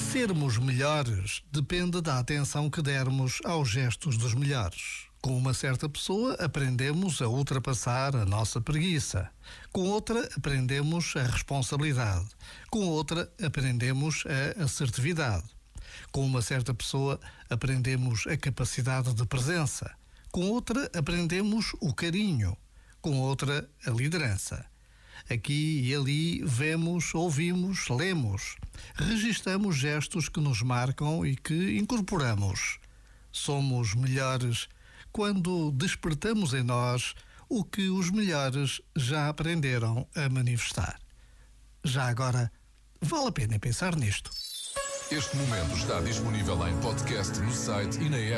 Sermos melhores depende da atenção que dermos aos gestos dos melhores. Com uma certa pessoa, aprendemos a ultrapassar a nossa preguiça. Com outra, aprendemos a responsabilidade. Com outra, aprendemos a assertividade. Com uma certa pessoa, aprendemos a capacidade de presença. Com outra, aprendemos o carinho. Com outra, a liderança. Aqui e ali vemos, ouvimos, lemos. Registamos gestos que nos marcam e que incorporamos. Somos melhores quando despertamos em nós o que os melhores já aprenderam a manifestar. Já agora, vale a pena pensar nisto. Este momento está disponível em podcast no site e na app.